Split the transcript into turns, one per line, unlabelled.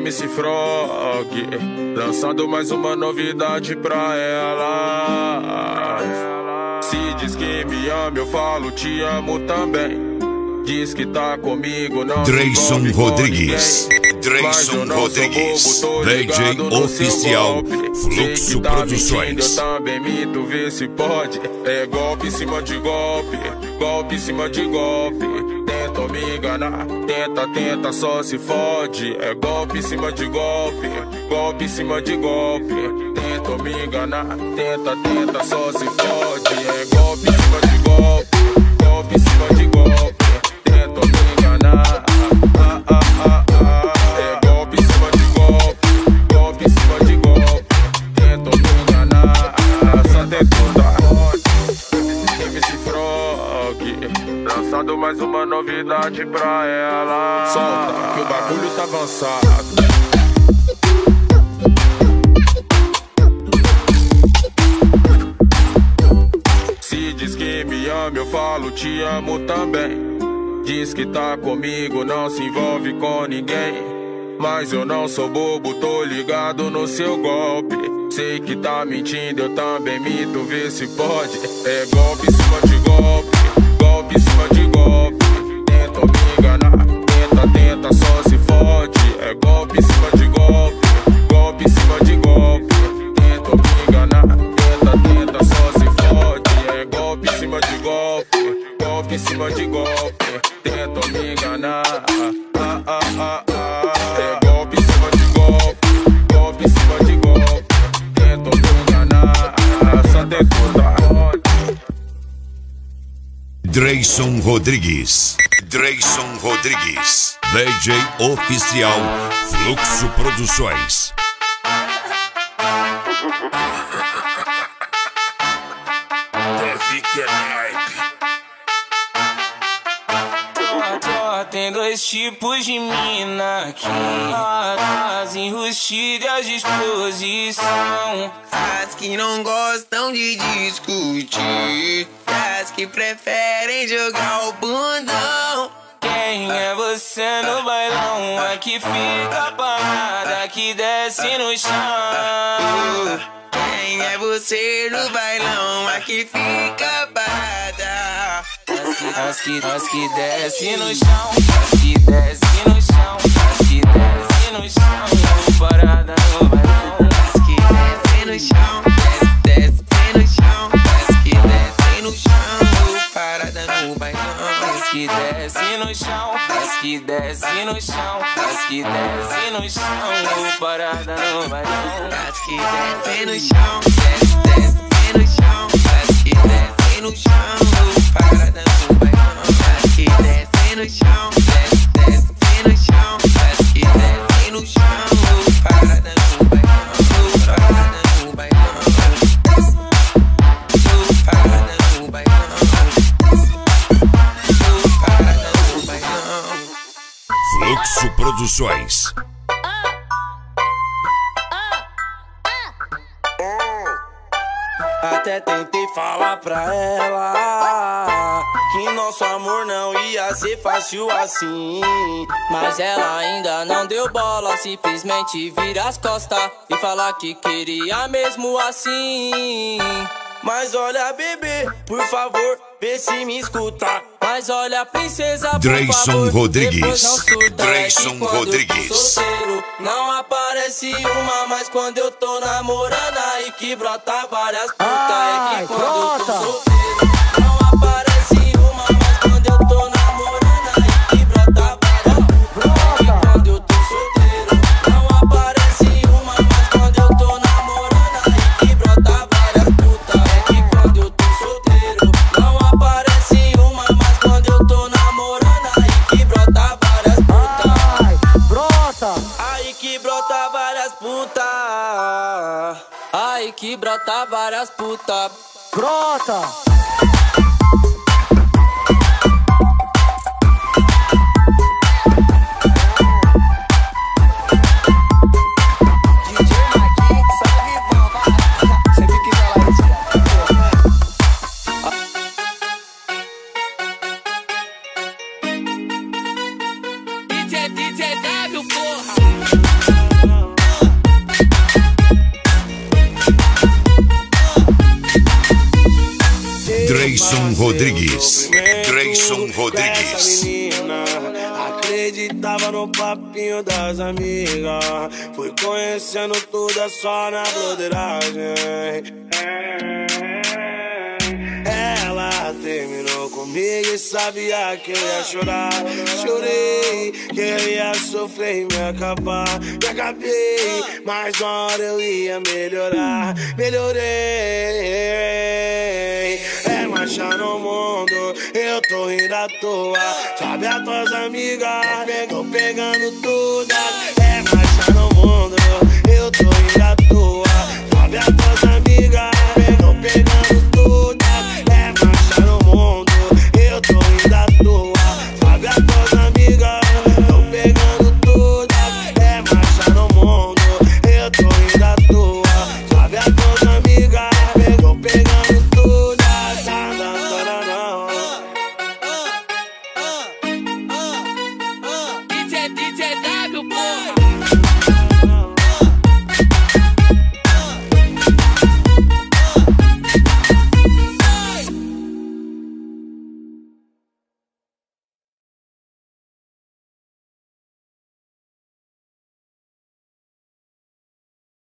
MC Frog, lançando mais uma novidade pra ela. Se diz que me ama, eu falo te amo também. Diz que tá comigo, não
Dreyson Rodrigues. Dreyson Rodrigues. DJ oficial Fluxo Produções.
Eu também me tu vê se pode. É golpe em cima de golpe, golpe em cima de golpe. Me enganar, tenta, tenta, só se fode. É golpe em cima de golpe, golpe em cima de golpe. Tenta me enganar, tenta, tenta, só se fode. É golpe em cima de golpe, golpe em cima de golpe. Lançando mais uma novidade pra ela. Solta, que o bagulho tá avançado. Se diz que me ama, eu falo te amo também. Diz que tá comigo, não se envolve com ninguém. Mas eu não sou bobo, tô ligado no seu golpe. Sei que tá mentindo, eu também minto, vê se pode. É golpe em cima de golpe, golpe
Dreyson Rodrigues. Dreyson Rodrigues. DJ oficial Fluxo Produções.
Tem dois tipos de mina aqui As enrustidas de exposição
As que não gostam de discutir. As que preferem jogar o bundão.
Quem é você no bailão? A que fica parada, que desce no chão
Quem é você no bailão? A que fica parada.
As que, as que desce no chão, as que desce no chão, as que desce no chão, parada no bailão.
No chão, as que
desce no chão, parada no bailão.
As que descem no chão, desce, desce no chão. As que descem no chão, parada no bailão. As que descem no chão, desce, desce
Fluxo Produções.
Até tentei falar pra ela que nosso amor não ia ser fácil assim. Mas ela ainda não deu bola, simplesmente vira as costas e fala que queria mesmo assim. Mas olha, bebê, por favor, vê se me escuta. Mas olha, princesa, por
Dreyson
favor,
Rodrigues.
depois não surta. É tô
Rodrigues.
solteiro, não aparece uma, mas quando eu tô namorando aí que brota várias putas. É que quando eu tô solteiro, Aí que brota várias putas. Brota.
Rodrigues. Dreyson Rodrigues.
menina acreditava no papinho das amigas. Fui conhecendo tudo é só na broderagem. Ela terminou comigo e sabia que eu ia chorar. Chorei, que eu ia sofrer e me acabar. Me acabei, mas uma hora eu ia melhorar. Melhorei. No mundo, eu tô rindo à toa. Sabe as tuas amigas, tô pegando todas.